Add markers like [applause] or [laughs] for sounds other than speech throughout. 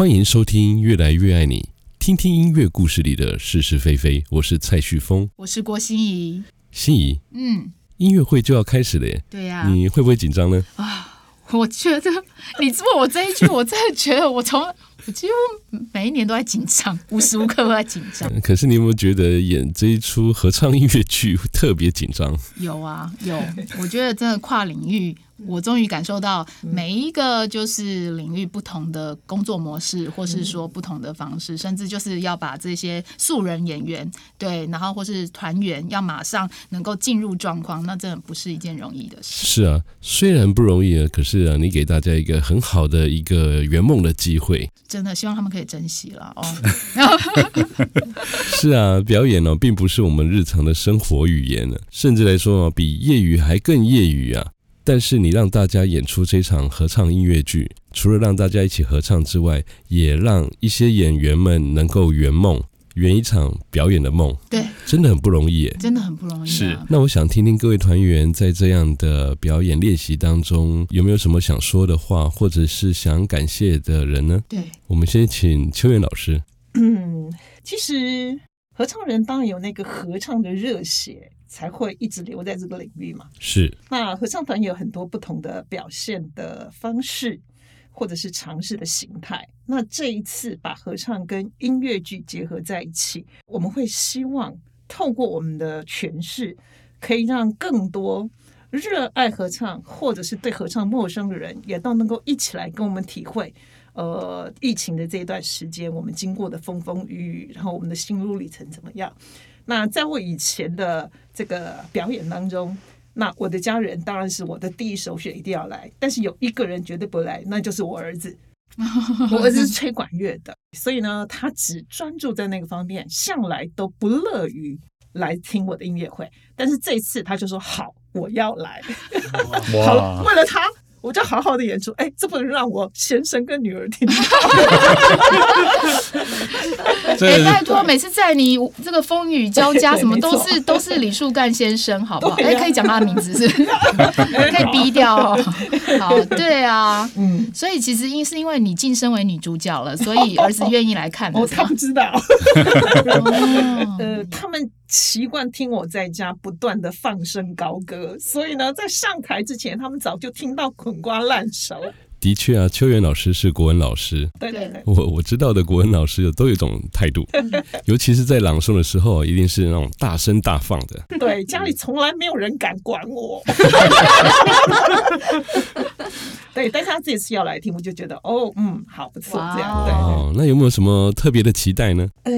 欢迎收听《越来越爱你》，听听音乐故事里的是是非非。我是蔡旭峰，我是郭心怡。心怡，嗯，音乐会就要开始了耶。对呀、啊，你会不会紧张呢？啊，我觉得你问我这一句，[laughs] 我真的觉得我从我几乎每一年都在紧张，无时无刻都在紧张。[laughs] 可是你有没有觉得演这一出合唱音乐剧特别紧张？有啊，有。我觉得真的跨领域。我终于感受到每一个就是领域不同的工作模式，或是说不同的方式，甚至就是要把这些素人演员对，然后或是团员要马上能够进入状况，那真的不是一件容易的事。是啊，虽然不容易啊，可是啊，你给大家一个很好的一个圆梦的机会，真的希望他们可以珍惜了哦。[laughs] 是啊，表演呢、哦，并不是我们日常的生活语言呢，甚至来说啊，比业余还更业余啊。但是你让大家演出这场合唱音乐剧，除了让大家一起合唱之外，也让一些演员们能够圆梦，圆一场表演的梦。对，真的很不容易耶，真的很不容易啊。是，那我想听听各位团员在这样的表演练习当中，有没有什么想说的话，或者是想感谢的人呢？对，我们先请秋元老师。嗯，其实合唱人当然有那个合唱的热血。才会一直留在这个领域嘛。是。那合唱团也有很多不同的表现的方式，或者是尝试的形态。那这一次把合唱跟音乐剧结合在一起，我们会希望透过我们的诠释，可以让更多热爱合唱或者是对合唱陌生的人，也都能够一起来跟我们体会。呃，疫情的这一段时间，我们经过的风风雨雨，然后我们的心路历程怎么样？那在我以前的这个表演当中，那我的家人当然是我的第一首选，一定要来。但是有一个人绝对不来，那就是我儿子。我儿子是吹管乐的，所以呢，他只专注在那个方面，向来都不乐于来听我的音乐会。但是这次他就说：“好，我要来。” [laughs] 好了，为了他。我就好好的演出，哎，这不能让我先生跟女儿听到。[laughs] 哎，拜托，每次在你这个风雨交加，[laughs] 什么都是都是李树干先生，好不好？哎，可以讲他的名字是，[laughs] 可以逼掉哦。好，对啊，嗯，所以其实因是因为你晋升为女主角了，所以儿子愿意来看。哦，他不知道。呃，他们。习惯听我在家不断的放声高歌，所以呢，在上台之前，他们早就听到滚瓜烂熟。的确啊，秋元老师是国文老师，对对对，我我知道的国文老师都有一种态度，[laughs] 尤其是在朗诵的时候，一定是那种大声大放的。对，家里从来没有人敢管我。对，但是他这次要来听，我就觉得哦，嗯，好不错，这样对。哦，那有没有什么特别的期待呢？呃，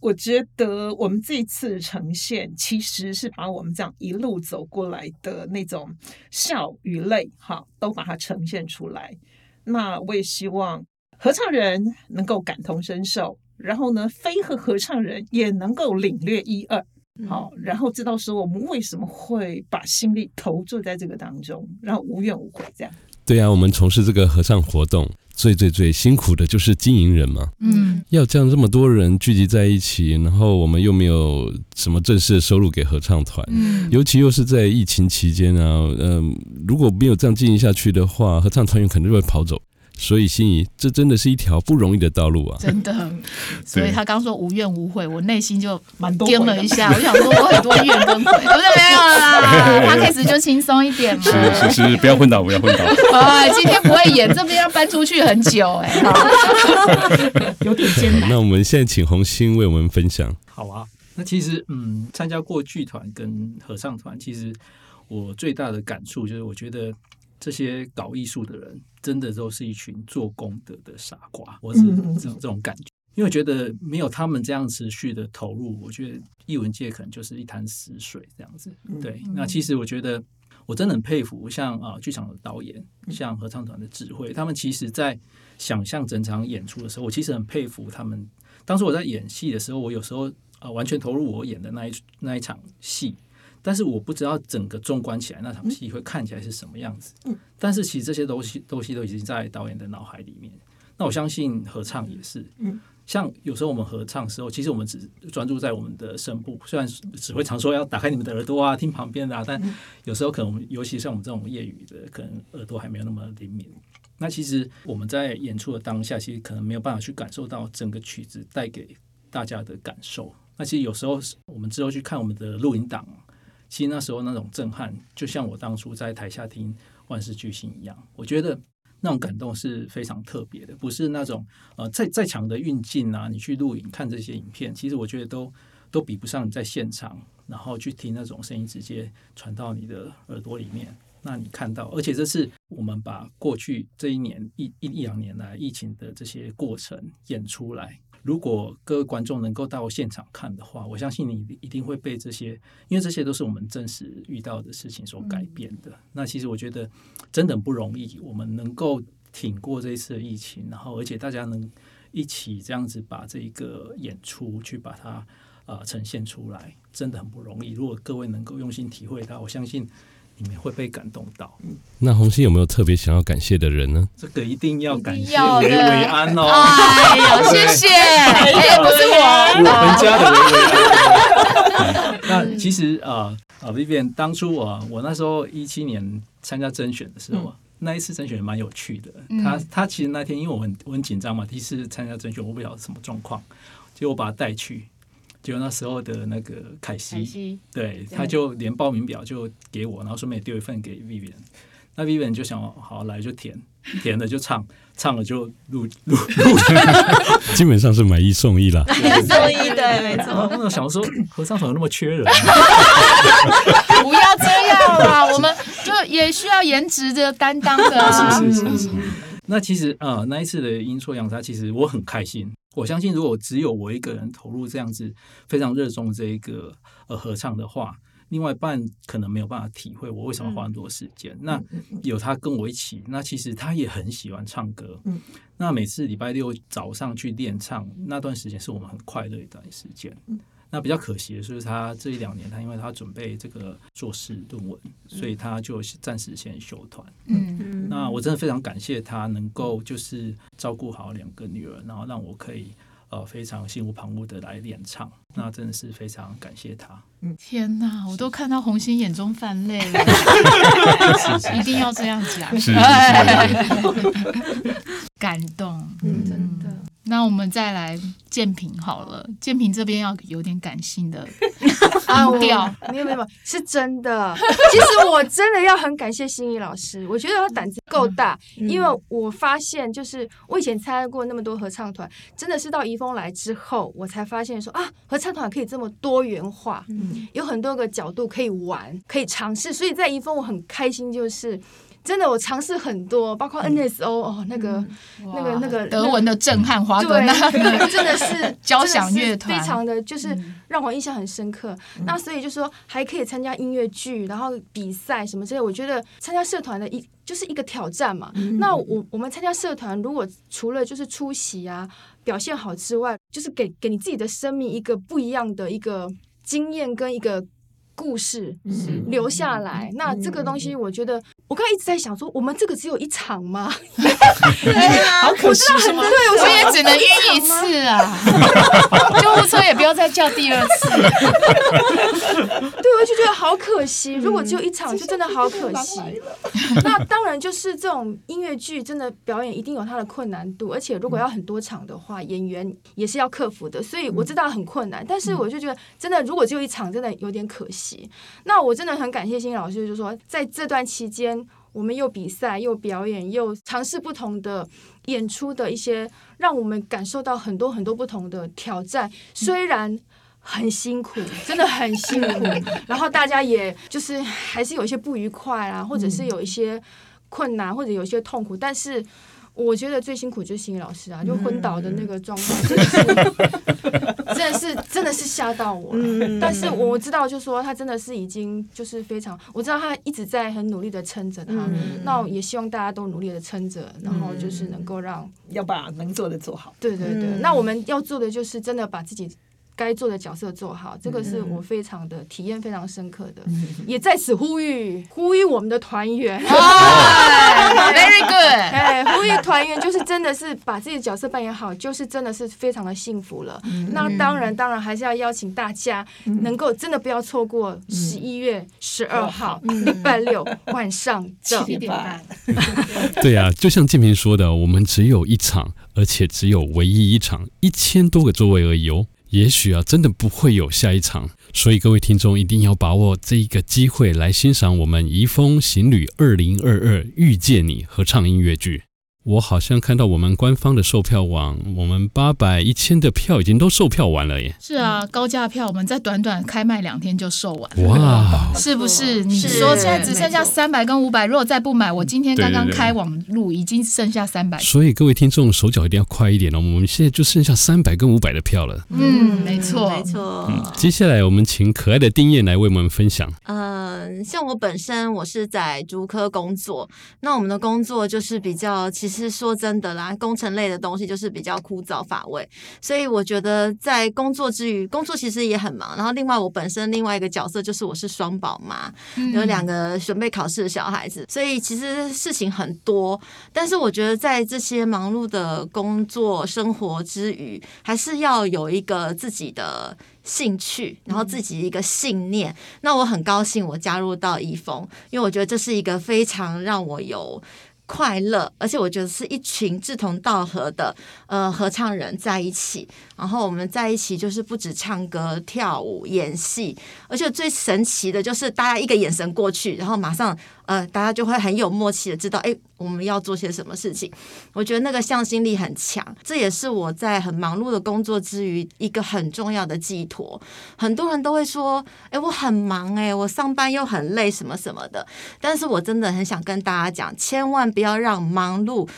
我觉得我们这次呈现其实是把我们这样一路走过来的那种笑与泪，哈，都把它呈现出来。那我也希望合唱人能够感同身受，然后呢，非和合唱人也能够领略一二，好，然后知道说我们为什么会把心力投注在这个当中，然后无怨无悔这样。对啊，我们从事这个合唱活动，最最最辛苦的就是经营人嘛。嗯，要这样这么多人聚集在一起，然后我们又没有什么正式的收入给合唱团，嗯，尤其又是在疫情期间啊，嗯，如果没有这样经营下去的话，合唱团员可能就会跑走。所以心怡，这真的是一条不容易的道路啊！真的，[laughs] 所以他刚说无怨无悔，我内心就蛮颠了一下。[laughs] 我想说，我很多怨跟悔，不是没有啦。[laughs] 他开始就轻松一点嘛。是是是，不要混倒，不要混倒。哎，今天不会演，这边要搬出去很久哎、欸，有点艰难。那我们现在请红星为我们分享。好啊，那其实嗯，参加过剧团跟合唱团，其实我最大的感触就是，我觉得。这些搞艺术的人，真的都是一群做功德的傻瓜，我是这种这种感觉。因为我觉得没有他们这样持续的投入，我觉得艺文界可能就是一潭死水这样子。对，那其实我觉得我真的很佩服，像啊剧场的导演，像合唱团的指挥，他们其实在想象整场演出的时候，我其实很佩服他们。当时我在演戏的时候，我有时候啊完全投入我演的那一那一场戏。但是我不知道整个纵观起来那场戏会看起来是什么样子。但是其实这些东西东西都已经在导演的脑海里面。那我相信合唱也是。像有时候我们合唱的时候，其实我们只专注在我们的声部，虽然只会常说要打开你们的耳朵啊，听旁边的啊，但有时候可能，尤其像我们这种业余的，可能耳朵还没有那么灵敏。那其实我们在演出的当下，其实可能没有办法去感受到整个曲子带给大家的感受。那其实有时候我们之后去看我们的录音档，其实那时候那种震撼，就像我当初在台下听《万事巨星》一样，我觉得。那种感动是非常特别的，不是那种呃再再强的运镜啊，你去录影看这些影片，其实我觉得都都比不上你在现场，然后去听那种声音直接传到你的耳朵里面。那你看到，而且这是我们把过去这一年一一一两年来疫情的这些过程演出来。如果各位观众能够到现场看的话，我相信你一定会被这些，因为这些都是我们真实遇到的事情所改变的。嗯、那其实我觉得真的很不容易，我们能够挺过这一次的疫情，然后而且大家能一起这样子把这一个演出去把它啊、呃、呈现出来，真的很不容易。如果各位能够用心体会它，我相信。你们会被感动到。那红星有没有特别想要感谢的人呢？这个一定要感谢维维安哦！哎呦，谢谢！哎，不是我，我们家的维维安。[laughs] 那其实啊啊，Vivian 当初我我那时候一七年参加甄选的时候，那一次甄选也蛮有趣的。他他其实那天因为我很我很紧张嘛，第一次参加甄选，我不晓得什么状况，结果我把他带去。就那时候的那个凯西，凯西对，他就连报名表就给我，然后顺便丢一份给 Vivian。那 Vivian 就想，好来就填，[laughs] 填了就唱，唱了就录录录。[laughs] 基本上是买一送一啦，[laughs] 买一送一对，没错。我想说，合唱团有那么缺人？不要这样啦，我们就也需要颜值的担当的啊。是是是是。那其实啊、呃，那一次的阴错阳差，其实我很开心。我相信，如果只有我一个人投入这样子非常热衷这一个呃合唱的话，另外一半可能没有办法体会我为什么花很多时间。嗯、那有他跟我一起，那其实他也很喜欢唱歌。嗯、那每次礼拜六早上去练唱那段时间，是我们很快乐一段时间。嗯那比较可惜的是，他这一两年，他因为他准备这个硕士论文，所以他就暂时先休团。嗯嗯，那我真的非常感谢他能够就是照顾好两个女儿，然后让我可以呃非常心无旁骛的来练唱。那真的是非常感谢他。天哪，我都看到红星眼中泛泪了，[laughs] 一定要这样讲，[laughs] 感动，嗯，真的。那我们再来建平好了，建平这边要有点感性的 [laughs] 啊调，没有没有，是真的。其实我真的要很感谢心怡老师，我觉得他胆子够大，嗯、因为我发现就是我以前参加过那么多合唱团，真的是到怡丰来之后，我才发现说啊，合唱团可以这么多元化，嗯、有很多个角度可以玩，可以尝试，所以在怡丰我很开心，就是。真的，我尝试很多，包括 NSO 哦，那个、那个、那个德文的震撼，华格纳 [laughs] 真的是交响乐团，非常的就是让我印象很深刻。那所以就说还可以参加音乐剧，然后比赛什么之类，我觉得参加社团的一就是一个挑战嘛。那我我们参加社团，如果除了就是出席啊、表现好之外，就是给给你自己的生命一个不一样的一个经验跟一个。故事留下来，那这个东西，我觉得我刚才一直在想说，我们这个只有一场吗？[laughs] 好可惜，对，我也只能晕一次啊！救护车也不要再叫第二次。对，我就觉得好可惜。如果只有一场，就真的好可惜。[laughs] 那当然，就是这种音乐剧，真的表演一定有它的困难度，而且如果要很多场的话，演员也是要克服的。所以我知道很困难，但是我就觉得，真的如果只有一场，真的有点可惜。那我真的很感谢心怡老师，就是说在这段期间，我们又比赛又表演又尝试不同的演出的一些，让我们感受到很多很多不同的挑战。虽然很辛苦，真的很辛苦，然后大家也就是还是有一些不愉快啊，或者是有一些困难，或者有一些痛苦，但是。我觉得最辛苦就是心理老师啊，就昏倒的那个状况，[laughs] 真的是，真的是，真的是吓到我了。但是我知道，就是说他真的是已经就是非常，我知道他一直在很努力的撑着他。那我也希望大家都努力的撑着，然后就是能够让要把能做的做好。对对对，那我们要做的就是真的把自己该做的角色做好，这个是我非常的体验非常深刻的，也在此呼吁呼吁我们的团员，[laughs] Very good，[laughs] 哎，呼吁团员就是真的是把自己的角色扮演好，就是真的是非常的幸福了。那当然，当然还是要邀请大家能够真的不要错过十一月十二号礼拜六晚上七点半。[laughs] 对呀，就像建平说的，我们只有一场，而且只有唯一一场，一千多个座位而已哦。也许啊，真的不会有下一场，所以各位听众一定要把握这一个机会来欣赏我们怡风行旅二零二二遇见你合唱音乐剧。我好像看到我们官方的售票网，我们八百、一千的票已经都售票完了耶。是啊，高价票我们在短短开卖两天就售完。哇，是不是？你说现在只剩下三百跟五百，如果再不买，我今天刚刚开网路已经剩下三百。所以各位听众手脚一定要快一点哦，我们现在就剩下三百跟五百的票了。嗯，没错，没错。嗯，接下来我们请可爱的丁燕来为我们分享。嗯，像我本身我是在竹科工作，那我们的工作就是比较其实。其实说真的啦，工程类的东西就是比较枯燥乏味，所以我觉得在工作之余，工作其实也很忙。然后另外我本身另外一个角色就是我是双宝妈，嗯、有两个准备考试的小孩子，所以其实事情很多。但是我觉得在这些忙碌的工作生活之余，还是要有一个自己的兴趣，然后自己一个信念。嗯、那我很高兴我加入到一峰，因为我觉得这是一个非常让我有。快乐，而且我觉得是一群志同道合的呃合唱人在一起，然后我们在一起就是不止唱歌、跳舞、演戏，而且最神奇的就是大家一个眼神过去，然后马上。呃，大家就会很有默契的知道，哎，我们要做些什么事情。我觉得那个向心力很强，这也是我在很忙碌的工作之余一个很重要的寄托。很多人都会说，哎，我很忙，哎，我上班又很累，什么什么的。但是我真的很想跟大家讲，千万不要让忙碌。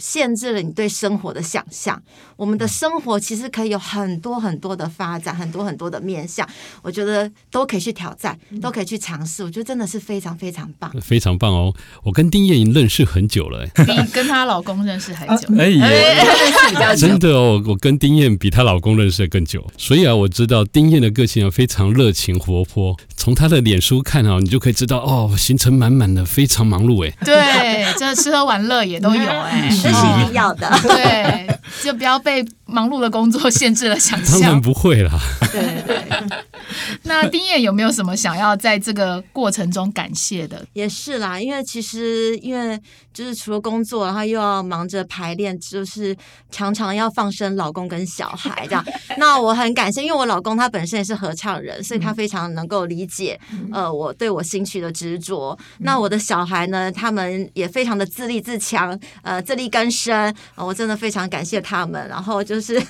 限制了你对生活的想象。我们的生活其实可以有很多很多的发展，很多很多的面向，我觉得都可以去挑战，都可以去尝试。我觉得真的是非常非常棒，非常棒哦！我跟丁燕已经认识很久了，[laughs] 比跟她老公认识还久。[laughs] 哎呀，真的哦，我跟丁燕比她老公认识的更久。所以啊，我知道丁燕的个性啊非常热情活泼，从她的脸书看啊，你就可以知道哦，行程满满的，非常忙碌哎。对，这吃喝玩乐也都有哎。这是一定要的，[laughs] 对，就不要被忙碌的工作限制了想象。当然不会啦。对对。那丁燕有没有什么想要在这个过程中感谢的？也是啦，因为其实因为就是除了工作，然后又要忙着排练，就是常常要放生老公跟小孩这样。[laughs] 那我很感谢，因为我老公他本身也是合唱人，所以他非常能够理解呃我对我兴趣的执着。那我的小孩呢，他们也非常的自立自强，呃，自立更生。呃，我真的非常感谢他们，然后就是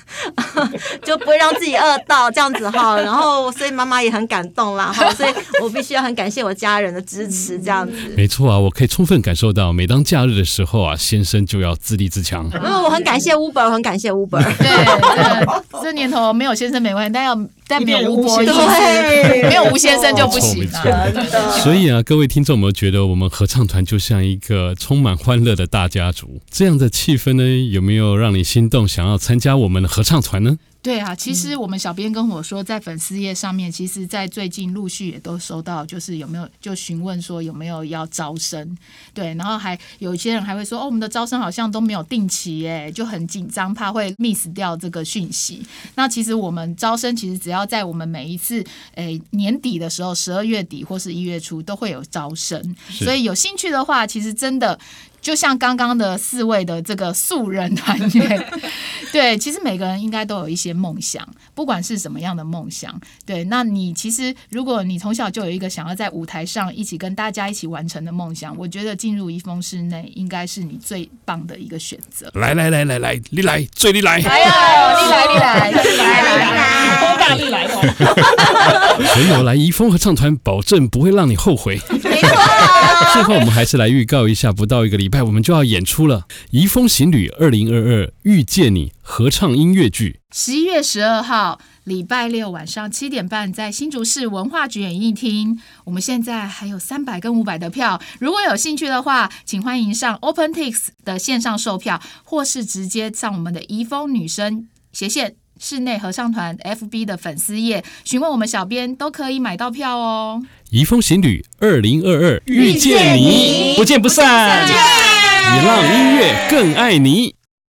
[laughs] 就不会让自己饿到这样子哈。然后，所以妈妈也很感动啦哈。所以我必须要很感谢我家人的支持，这样子。没错啊，我可以充分感受到，每当假日的时候啊，先生就要自立自强。因为我很感谢 Uber，我很感谢 Uber。对，这年头没有先生没关系，但要但没有 Uber，对，没有吴先生就不行了。所以啊，各位听众有没有觉得我们合唱团就像一个充满欢乐的大家族？这样的气氛呢，有没有让你心动，想要参加我们的合唱团呢？对啊，其实我们小编跟我说，在粉丝页上面，其实，在最近陆续也都收到，就是有没有就询问说有没有要招生，对，然后还有一些人还会说，哦，我们的招生好像都没有定期，哎，就很紧张，怕会 miss 掉这个讯息。那其实我们招生，其实只要在我们每一次诶年底的时候，十二月底或是一月初都会有招生，所以有兴趣的话，其实真的。就像刚刚的四位的这个素人团员，[laughs] 对，其实每个人应该都有一些梦想，不管是什么样的梦想。对，那你其实如果你从小就有一个想要在舞台上一起跟大家一起完成的梦想，我觉得进入怡丰室内应该是你最棒的一个选择。来来来来来，你来，最你来，来呀，你来你来，来来来，多 [laughs] 大力来哦！所以我来怡丰合唱团，保证不会让你后悔。最后，我们还是来预告一下，不到一个礼拜，我们就要演出了《怡风行旅二零二二遇见你》合唱音乐剧。十一月十二号，礼拜六晚上七点半，在新竹市文化局演艺厅。我们现在还有三百跟五百的票，如果有兴趣的话，请欢迎上 OpenTix 的线上售票，或是直接上我们的怡风女生斜线。室内合唱团 FB 的粉丝页询问我们小编，都可以买到票哦。移风行旅二零二二遇见你，不见不散。你让音乐更爱你。